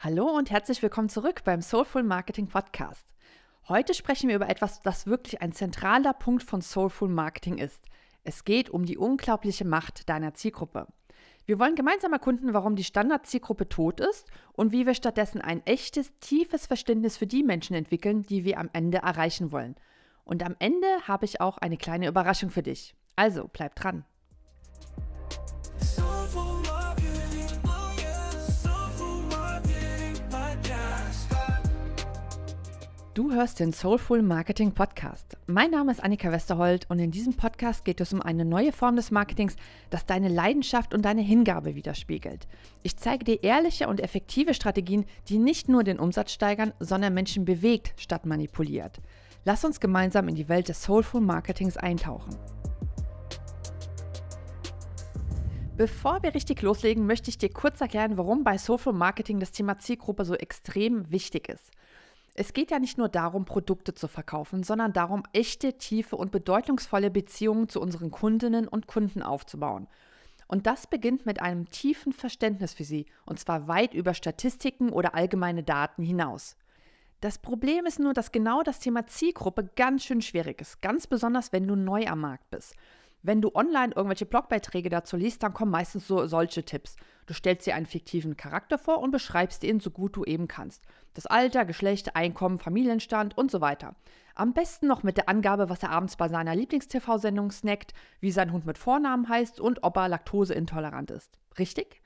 Hallo und herzlich willkommen zurück beim Soulful Marketing Podcast. Heute sprechen wir über etwas, das wirklich ein zentraler Punkt von Soulful Marketing ist. Es geht um die unglaubliche Macht deiner Zielgruppe. Wir wollen gemeinsam erkunden, warum die Standardzielgruppe tot ist und wie wir stattdessen ein echtes, tiefes Verständnis für die Menschen entwickeln, die wir am Ende erreichen wollen. Und am Ende habe ich auch eine kleine Überraschung für dich. Also bleib dran. Du hörst den Soulful Marketing Podcast. Mein Name ist Annika Westerhold und in diesem Podcast geht es um eine neue Form des Marketings, das deine Leidenschaft und deine Hingabe widerspiegelt. Ich zeige dir ehrliche und effektive Strategien, die nicht nur den Umsatz steigern, sondern Menschen bewegt statt manipuliert. Lass uns gemeinsam in die Welt des Soulful Marketings eintauchen. Bevor wir richtig loslegen, möchte ich dir kurz erklären, warum bei Soulful Marketing das Thema Zielgruppe so extrem wichtig ist. Es geht ja nicht nur darum, Produkte zu verkaufen, sondern darum, echte, tiefe und bedeutungsvolle Beziehungen zu unseren Kundinnen und Kunden aufzubauen. Und das beginnt mit einem tiefen Verständnis für sie, und zwar weit über Statistiken oder allgemeine Daten hinaus. Das Problem ist nur, dass genau das Thema Zielgruppe ganz schön schwierig ist, ganz besonders wenn du neu am Markt bist. Wenn du online irgendwelche Blogbeiträge dazu liest, dann kommen meistens so solche Tipps. Du stellst dir einen fiktiven Charakter vor und beschreibst ihn so gut du eben kannst. Das Alter, Geschlecht, Einkommen, Familienstand und so weiter. Am besten noch mit der Angabe, was er abends bei seiner Lieblings-TV-Sendung snackt, wie sein Hund mit Vornamen heißt und ob er laktoseintolerant ist. Richtig?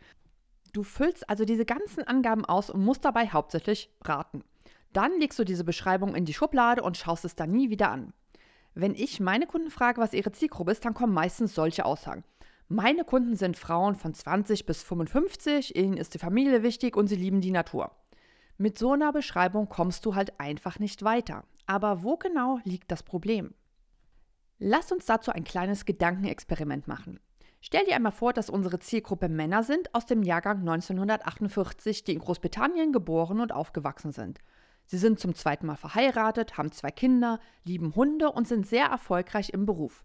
Du füllst also diese ganzen Angaben aus und musst dabei hauptsächlich raten. Dann legst du diese Beschreibung in die Schublade und schaust es dann nie wieder an. Wenn ich meine Kunden frage, was ihre Zielgruppe ist, dann kommen meistens solche Aussagen. Meine Kunden sind Frauen von 20 bis 55, ihnen ist die Familie wichtig und sie lieben die Natur. Mit so einer Beschreibung kommst du halt einfach nicht weiter. Aber wo genau liegt das Problem? Lass uns dazu ein kleines Gedankenexperiment machen. Stell dir einmal vor, dass unsere Zielgruppe Männer sind aus dem Jahrgang 1948, die in Großbritannien geboren und aufgewachsen sind. Sie sind zum zweiten Mal verheiratet, haben zwei Kinder, lieben Hunde und sind sehr erfolgreich im Beruf.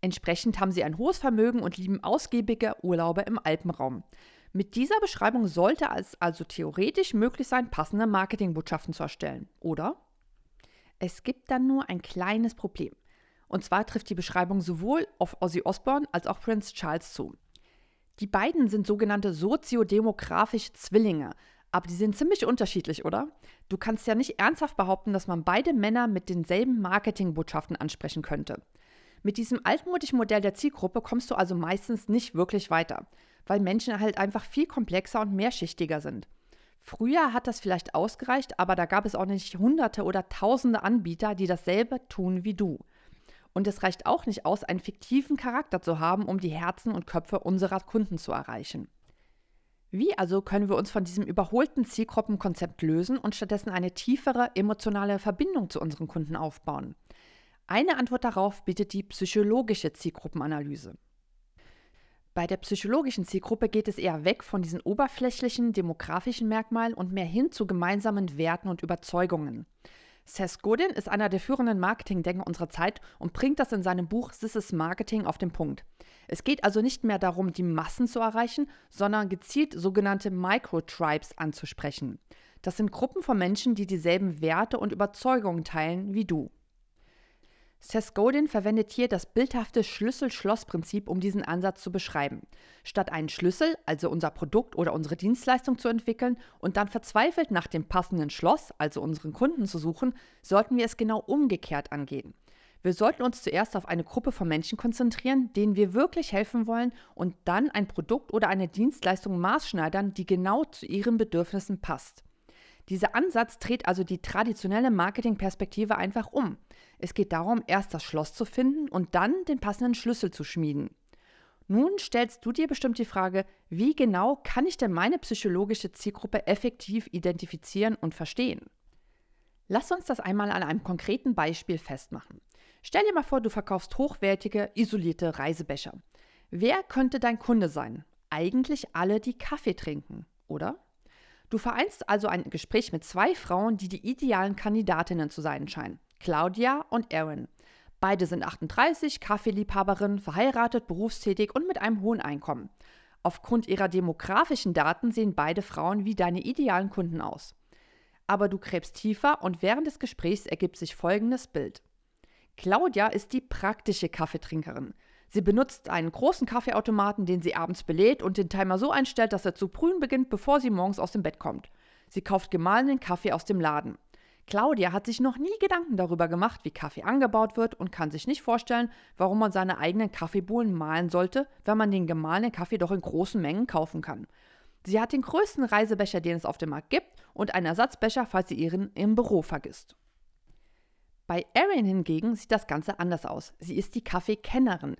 Entsprechend haben sie ein hohes Vermögen und lieben ausgiebige Urlaube im Alpenraum. Mit dieser Beschreibung sollte es also theoretisch möglich sein, passende Marketingbotschaften zu erstellen, oder? Es gibt dann nur ein kleines Problem. Und zwar trifft die Beschreibung sowohl auf Ozzy Osbourne als auch Prince Charles zu. Die beiden sind sogenannte soziodemografische Zwillinge, aber die sind ziemlich unterschiedlich, oder? Du kannst ja nicht ernsthaft behaupten, dass man beide Männer mit denselben Marketingbotschaften ansprechen könnte. Mit diesem altmodischen Modell der Zielgruppe kommst du also meistens nicht wirklich weiter, weil Menschen halt einfach viel komplexer und mehrschichtiger sind. Früher hat das vielleicht ausgereicht, aber da gab es auch nicht hunderte oder tausende Anbieter, die dasselbe tun wie du. Und es reicht auch nicht aus, einen fiktiven Charakter zu haben, um die Herzen und Köpfe unserer Kunden zu erreichen. Wie also können wir uns von diesem überholten Zielgruppenkonzept lösen und stattdessen eine tiefere emotionale Verbindung zu unseren Kunden aufbauen? Eine Antwort darauf bietet die psychologische Zielgruppenanalyse. Bei der psychologischen Zielgruppe geht es eher weg von diesen oberflächlichen demografischen Merkmalen und mehr hin zu gemeinsamen Werten und Überzeugungen. Seth Godin ist einer der führenden Marketingdenker unserer Zeit und bringt das in seinem Buch This is Marketing auf den Punkt. Es geht also nicht mehr darum, die Massen zu erreichen, sondern gezielt sogenannte Microtribes anzusprechen. Das sind Gruppen von Menschen, die dieselben Werte und Überzeugungen teilen wie du. Seth Godin verwendet hier das bildhafte Schlüssel-Schloss-Prinzip, um diesen Ansatz zu beschreiben. Statt einen Schlüssel, also unser Produkt oder unsere Dienstleistung zu entwickeln und dann verzweifelt nach dem passenden Schloss, also unseren Kunden zu suchen, sollten wir es genau umgekehrt angehen. Wir sollten uns zuerst auf eine Gruppe von Menschen konzentrieren, denen wir wirklich helfen wollen und dann ein Produkt oder eine Dienstleistung maßschneidern, die genau zu ihren Bedürfnissen passt. Dieser Ansatz dreht also die traditionelle Marketingperspektive einfach um. Es geht darum, erst das Schloss zu finden und dann den passenden Schlüssel zu schmieden. Nun stellst du dir bestimmt die Frage, wie genau kann ich denn meine psychologische Zielgruppe effektiv identifizieren und verstehen? Lass uns das einmal an einem konkreten Beispiel festmachen. Stell dir mal vor, du verkaufst hochwertige, isolierte Reisebecher. Wer könnte dein Kunde sein? Eigentlich alle, die Kaffee trinken, oder? Du vereinst also ein Gespräch mit zwei Frauen, die die idealen Kandidatinnen zu sein scheinen. Claudia und Erin. Beide sind 38, Kaffeeliebhaberin, verheiratet, berufstätig und mit einem hohen Einkommen. Aufgrund ihrer demografischen Daten sehen beide Frauen wie deine idealen Kunden aus. Aber du gräbst tiefer und während des Gesprächs ergibt sich folgendes Bild. Claudia ist die praktische Kaffeetrinkerin. Sie benutzt einen großen Kaffeeautomaten, den sie abends belädt und den Timer so einstellt, dass er zu brühen beginnt, bevor sie morgens aus dem Bett kommt. Sie kauft gemahlenen Kaffee aus dem Laden. Claudia hat sich noch nie Gedanken darüber gemacht, wie Kaffee angebaut wird und kann sich nicht vorstellen, warum man seine eigenen Kaffeebohnen mahlen sollte, wenn man den gemahlenen Kaffee doch in großen Mengen kaufen kann. Sie hat den größten Reisebecher, den es auf dem Markt gibt, und einen Ersatzbecher, falls sie ihren im Büro vergisst. Bei Erin hingegen sieht das Ganze anders aus. Sie ist die Kaffeekennerin.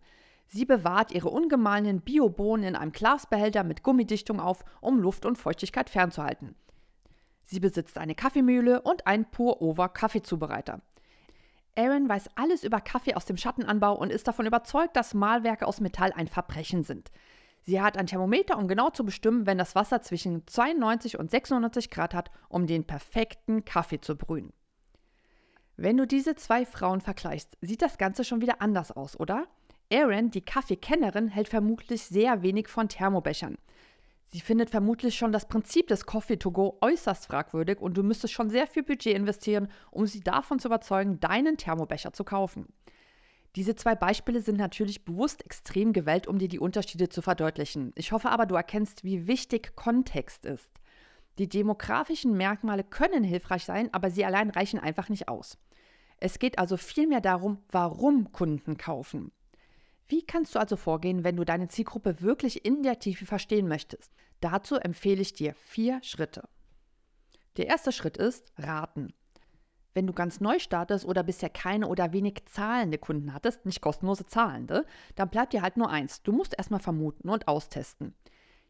Sie bewahrt ihre ungemahlenen Biobohnen in einem Glasbehälter mit Gummidichtung auf, um Luft und Feuchtigkeit fernzuhalten. Sie besitzt eine Kaffeemühle und einen Pour-Over-Kaffeezubereiter. Aaron weiß alles über Kaffee aus dem Schattenanbau und ist davon überzeugt, dass Mahlwerke aus Metall ein Verbrechen sind. Sie hat ein Thermometer, um genau zu bestimmen, wenn das Wasser zwischen 92 und 96 Grad hat, um den perfekten Kaffee zu brühen. Wenn du diese zwei Frauen vergleichst, sieht das Ganze schon wieder anders aus, oder? Erin, die Kaffeekennerin, hält vermutlich sehr wenig von Thermobechern. Sie findet vermutlich schon das Prinzip des Coffee to go äußerst fragwürdig und du müsstest schon sehr viel Budget investieren, um sie davon zu überzeugen, deinen Thermobecher zu kaufen. Diese zwei Beispiele sind natürlich bewusst extrem gewählt, um dir die Unterschiede zu verdeutlichen. Ich hoffe aber, du erkennst, wie wichtig Kontext ist. Die demografischen Merkmale können hilfreich sein, aber sie allein reichen einfach nicht aus. Es geht also vielmehr darum, warum Kunden kaufen. Wie kannst du also vorgehen, wenn du deine Zielgruppe wirklich in der Tiefe verstehen möchtest? Dazu empfehle ich dir vier Schritte. Der erste Schritt ist Raten. Wenn du ganz neu startest oder bisher keine oder wenig zahlende Kunden hattest, nicht kostenlose zahlende, dann bleibt dir halt nur eins. Du musst erstmal vermuten und austesten.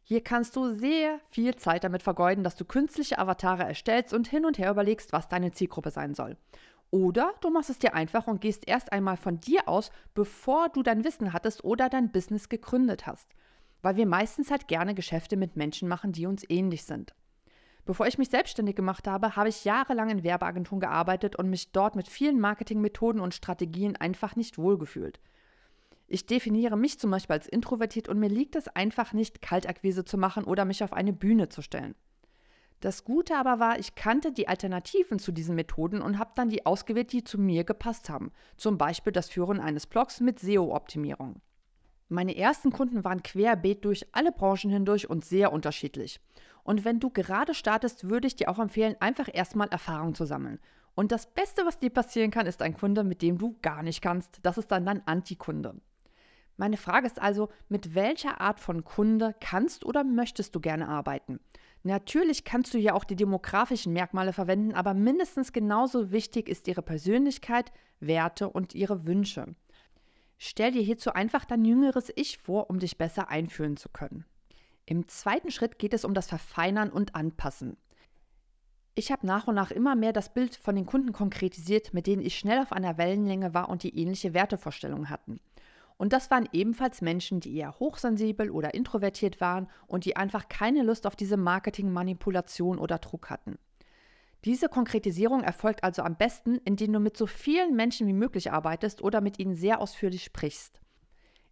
Hier kannst du sehr viel Zeit damit vergeuden, dass du künstliche Avatare erstellst und hin und her überlegst, was deine Zielgruppe sein soll. Oder du machst es dir einfach und gehst erst einmal von dir aus, bevor du dein Wissen hattest oder dein Business gegründet hast. Weil wir meistens halt gerne Geschäfte mit Menschen machen, die uns ähnlich sind. Bevor ich mich selbstständig gemacht habe, habe ich jahrelang in Werbeagenturen gearbeitet und mich dort mit vielen Marketingmethoden und Strategien einfach nicht wohlgefühlt. Ich definiere mich zum Beispiel als introvertiert und mir liegt es einfach nicht, Kaltakquise zu machen oder mich auf eine Bühne zu stellen. Das Gute aber war, ich kannte die Alternativen zu diesen Methoden und habe dann die ausgewählt, die zu mir gepasst haben. Zum Beispiel das Führen eines Blogs mit SEO-Optimierung. Meine ersten Kunden waren querbeet durch alle Branchen hindurch und sehr unterschiedlich. Und wenn du gerade startest, würde ich dir auch empfehlen, einfach erstmal Erfahrung zu sammeln. Und das Beste, was dir passieren kann, ist ein Kunde, mit dem du gar nicht kannst. Das ist dann dein Antikunde. Meine Frage ist also, mit welcher Art von Kunde kannst oder möchtest du gerne arbeiten? Natürlich kannst du ja auch die demografischen Merkmale verwenden, aber mindestens genauso wichtig ist ihre Persönlichkeit, Werte und ihre Wünsche. Stell dir hierzu einfach dein jüngeres Ich vor, um dich besser einfühlen zu können. Im zweiten Schritt geht es um das Verfeinern und Anpassen. Ich habe nach und nach immer mehr das Bild von den Kunden konkretisiert, mit denen ich schnell auf einer Wellenlänge war und die ähnliche Wertevorstellungen hatten. Und das waren ebenfalls Menschen, die eher hochsensibel oder introvertiert waren und die einfach keine Lust auf diese Marketingmanipulation oder Druck hatten. Diese Konkretisierung erfolgt also am besten, indem du mit so vielen Menschen wie möglich arbeitest oder mit ihnen sehr ausführlich sprichst.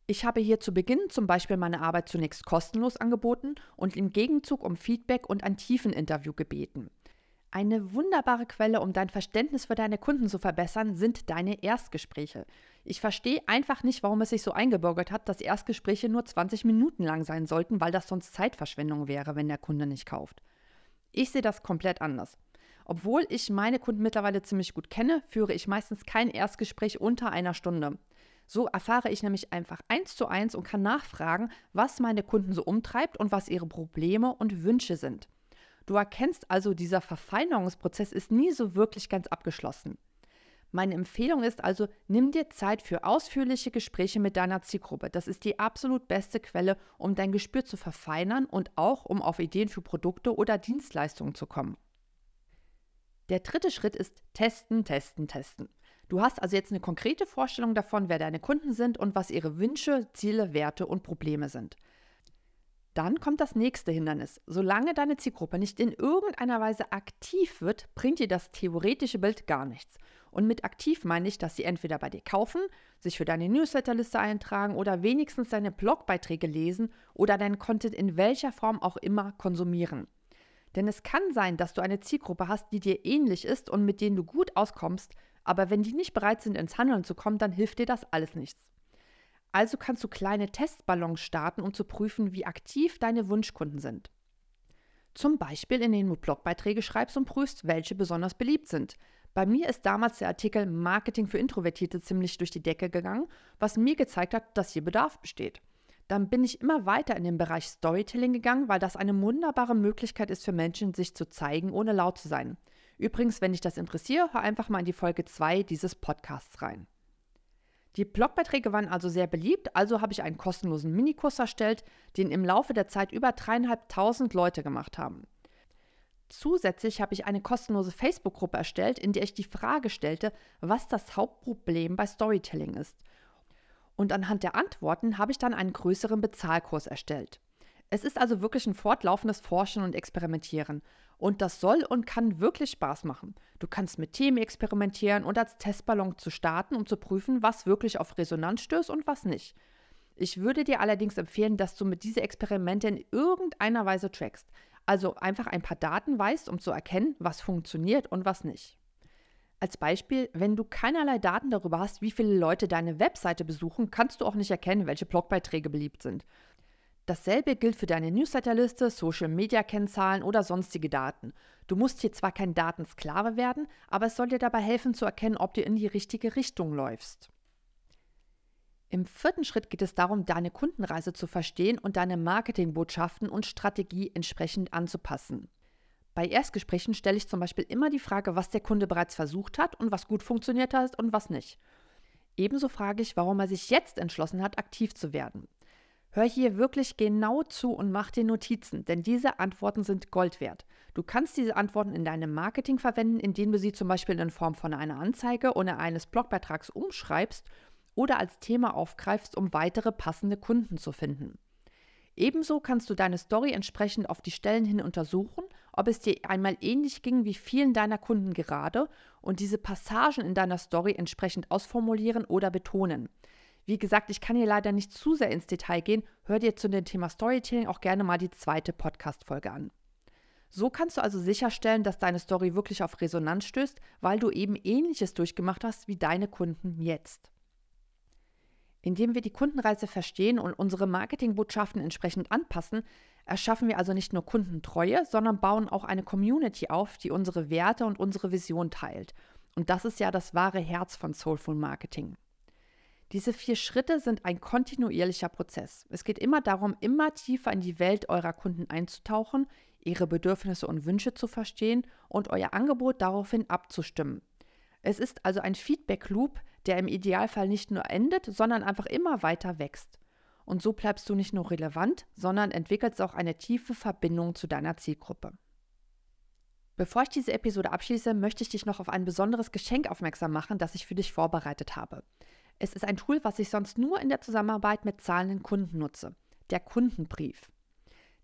Ich habe hier zu Beginn zum Beispiel meine Arbeit zunächst kostenlos angeboten und im Gegenzug um Feedback und ein Tiefeninterview gebeten. Eine wunderbare Quelle, um dein Verständnis für deine Kunden zu verbessern, sind deine Erstgespräche. Ich verstehe einfach nicht, warum es sich so eingebürgert hat, dass Erstgespräche nur 20 Minuten lang sein sollten, weil das sonst Zeitverschwendung wäre, wenn der Kunde nicht kauft. Ich sehe das komplett anders. Obwohl ich meine Kunden mittlerweile ziemlich gut kenne, führe ich meistens kein Erstgespräch unter einer Stunde. So erfahre ich nämlich einfach eins zu eins und kann nachfragen, was meine Kunden so umtreibt und was ihre Probleme und Wünsche sind. Du erkennst also, dieser Verfeinerungsprozess ist nie so wirklich ganz abgeschlossen. Meine Empfehlung ist also, nimm dir Zeit für ausführliche Gespräche mit deiner Zielgruppe. Das ist die absolut beste Quelle, um dein Gespür zu verfeinern und auch, um auf Ideen für Produkte oder Dienstleistungen zu kommen. Der dritte Schritt ist testen, testen, testen. Du hast also jetzt eine konkrete Vorstellung davon, wer deine Kunden sind und was ihre Wünsche, Ziele, Werte und Probleme sind. Dann kommt das nächste Hindernis. Solange deine Zielgruppe nicht in irgendeiner Weise aktiv wird, bringt dir das theoretische Bild gar nichts. Und mit aktiv meine ich, dass sie entweder bei dir kaufen, sich für deine Newsletterliste eintragen oder wenigstens deine Blogbeiträge lesen oder deinen Content in welcher Form auch immer konsumieren. Denn es kann sein, dass du eine Zielgruppe hast, die dir ähnlich ist und mit denen du gut auskommst, aber wenn die nicht bereit sind, ins Handeln zu kommen, dann hilft dir das alles nichts. Also kannst du kleine Testballons starten, um zu prüfen, wie aktiv deine Wunschkunden sind. Zum Beispiel, indem du Blogbeiträge schreibst und prüfst, welche besonders beliebt sind. Bei mir ist damals der Artikel Marketing für Introvertierte ziemlich durch die Decke gegangen, was mir gezeigt hat, dass hier Bedarf besteht. Dann bin ich immer weiter in den Bereich Storytelling gegangen, weil das eine wunderbare Möglichkeit ist für Menschen, sich zu zeigen, ohne laut zu sein. Übrigens, wenn dich das interessiert, hör einfach mal in die Folge 2 dieses Podcasts rein. Die Blogbeiträge waren also sehr beliebt, also habe ich einen kostenlosen Minikurs erstellt, den im Laufe der Zeit über dreieinhalbtausend Leute gemacht haben. Zusätzlich habe ich eine kostenlose Facebook-Gruppe erstellt, in der ich die Frage stellte, was das Hauptproblem bei Storytelling ist. Und anhand der Antworten habe ich dann einen größeren Bezahlkurs erstellt. Es ist also wirklich ein fortlaufendes Forschen und Experimentieren. Und das soll und kann wirklich Spaß machen. Du kannst mit Themen experimentieren und als Testballon zu starten, um zu prüfen, was wirklich auf Resonanz stößt und was nicht. Ich würde dir allerdings empfehlen, dass du mit diesen Experimenten in irgendeiner Weise trackst. Also einfach ein paar Daten weißt, um zu erkennen, was funktioniert und was nicht. Als Beispiel, wenn du keinerlei Daten darüber hast, wie viele Leute deine Webseite besuchen, kannst du auch nicht erkennen, welche Blogbeiträge beliebt sind. Dasselbe gilt für deine Newsletterliste, Social-Media-Kennzahlen oder sonstige Daten. Du musst hier zwar kein Datensklave werden, aber es soll dir dabei helfen zu erkennen, ob du in die richtige Richtung läufst. Im vierten Schritt geht es darum, deine Kundenreise zu verstehen und deine Marketingbotschaften und Strategie entsprechend anzupassen. Bei Erstgesprächen stelle ich zum Beispiel immer die Frage, was der Kunde bereits versucht hat und was gut funktioniert hat und was nicht. Ebenso frage ich, warum er sich jetzt entschlossen hat, aktiv zu werden. Hör hier wirklich genau zu und mach dir Notizen, denn diese Antworten sind Gold wert. Du kannst diese Antworten in deinem Marketing verwenden, indem du sie zum Beispiel in Form von einer Anzeige oder eines Blogbeitrags umschreibst oder als Thema aufgreifst, um weitere passende Kunden zu finden. Ebenso kannst du deine Story entsprechend auf die Stellen hin untersuchen, ob es dir einmal ähnlich ging wie vielen deiner Kunden gerade und diese Passagen in deiner Story entsprechend ausformulieren oder betonen. Wie gesagt, ich kann hier leider nicht zu sehr ins Detail gehen. Hör dir zu dem Thema Storytelling auch gerne mal die zweite Podcast-Folge an. So kannst du also sicherstellen, dass deine Story wirklich auf Resonanz stößt, weil du eben ähnliches durchgemacht hast wie deine Kunden jetzt. Indem wir die Kundenreise verstehen und unsere Marketingbotschaften entsprechend anpassen, erschaffen wir also nicht nur Kundentreue, sondern bauen auch eine Community auf, die unsere Werte und unsere Vision teilt. Und das ist ja das wahre Herz von Soulful Marketing. Diese vier Schritte sind ein kontinuierlicher Prozess. Es geht immer darum, immer tiefer in die Welt eurer Kunden einzutauchen, ihre Bedürfnisse und Wünsche zu verstehen und euer Angebot daraufhin abzustimmen. Es ist also ein Feedback-Loop, der im Idealfall nicht nur endet, sondern einfach immer weiter wächst. Und so bleibst du nicht nur relevant, sondern entwickelst auch eine tiefe Verbindung zu deiner Zielgruppe. Bevor ich diese Episode abschließe, möchte ich dich noch auf ein besonderes Geschenk aufmerksam machen, das ich für dich vorbereitet habe. Es ist ein Tool, was ich sonst nur in der Zusammenarbeit mit zahlenden Kunden nutze. Der Kundenbrief.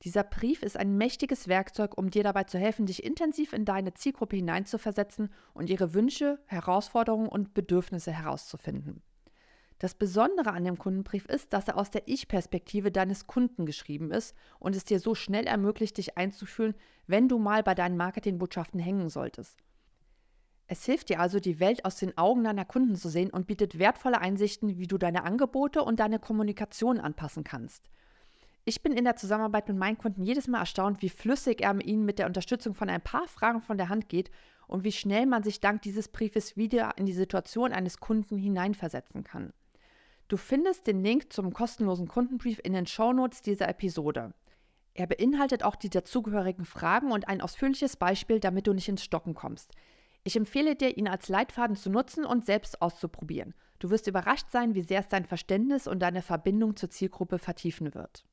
Dieser Brief ist ein mächtiges Werkzeug, um dir dabei zu helfen, dich intensiv in deine Zielgruppe hineinzuversetzen und ihre Wünsche, Herausforderungen und Bedürfnisse herauszufinden. Das Besondere an dem Kundenbrief ist, dass er aus der Ich-Perspektive deines Kunden geschrieben ist und es dir so schnell ermöglicht, dich einzufühlen, wenn du mal bei deinen Marketingbotschaften hängen solltest. Es hilft dir also, die Welt aus den Augen deiner Kunden zu sehen und bietet wertvolle Einsichten, wie du deine Angebote und deine Kommunikation anpassen kannst. Ich bin in der Zusammenarbeit mit meinen Kunden jedes Mal erstaunt, wie flüssig er ihnen mit der Unterstützung von ein paar Fragen von der Hand geht und wie schnell man sich dank dieses Briefes wieder in die Situation eines Kunden hineinversetzen kann. Du findest den Link zum kostenlosen Kundenbrief in den Shownotes dieser Episode. Er beinhaltet auch die dazugehörigen Fragen und ein ausführliches Beispiel, damit du nicht ins Stocken kommst. Ich empfehle dir, ihn als Leitfaden zu nutzen und selbst auszuprobieren. Du wirst überrascht sein, wie sehr es dein Verständnis und deine Verbindung zur Zielgruppe vertiefen wird.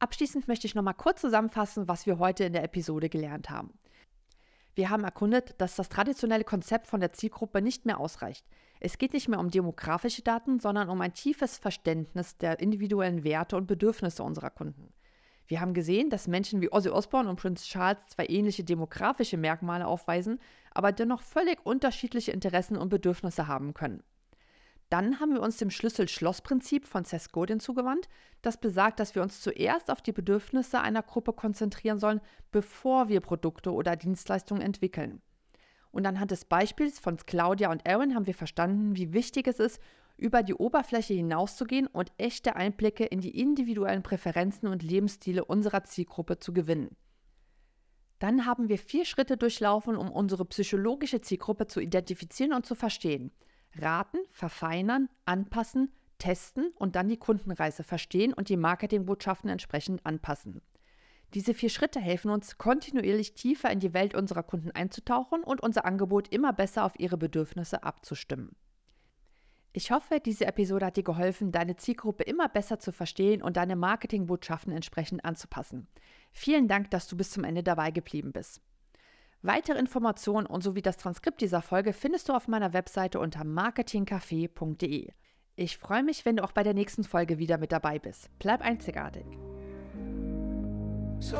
Abschließend möchte ich nochmal kurz zusammenfassen, was wir heute in der Episode gelernt haben. Wir haben erkundet, dass das traditionelle Konzept von der Zielgruppe nicht mehr ausreicht. Es geht nicht mehr um demografische Daten, sondern um ein tiefes Verständnis der individuellen Werte und Bedürfnisse unserer Kunden. Wir haben gesehen, dass Menschen wie Ozzy Osbourne und Prince Charles zwar ähnliche demografische Merkmale aufweisen, aber dennoch völlig unterschiedliche Interessen und Bedürfnisse haben können. Dann haben wir uns dem Schlüssel-Schloss-Prinzip von Seth Godin zugewandt, das besagt, dass wir uns zuerst auf die Bedürfnisse einer Gruppe konzentrieren sollen, bevor wir Produkte oder Dienstleistungen entwickeln. Und anhand des Beispiels von Claudia und Aaron haben wir verstanden, wie wichtig es ist, über die Oberfläche hinauszugehen und echte Einblicke in die individuellen Präferenzen und Lebensstile unserer Zielgruppe zu gewinnen. Dann haben wir vier Schritte durchlaufen, um unsere psychologische Zielgruppe zu identifizieren und zu verstehen. Raten, verfeinern, anpassen, testen und dann die Kundenreise verstehen und die Marketingbotschaften entsprechend anpassen. Diese vier Schritte helfen uns, kontinuierlich tiefer in die Welt unserer Kunden einzutauchen und unser Angebot immer besser auf ihre Bedürfnisse abzustimmen. Ich hoffe, diese Episode hat dir geholfen, deine Zielgruppe immer besser zu verstehen und deine Marketingbotschaften entsprechend anzupassen. Vielen Dank, dass du bis zum Ende dabei geblieben bist. Weitere Informationen und sowie das Transkript dieser Folge findest du auf meiner Webseite unter marketingcafé.de. Ich freue mich, wenn du auch bei der nächsten Folge wieder mit dabei bist. Bleib einzigartig. So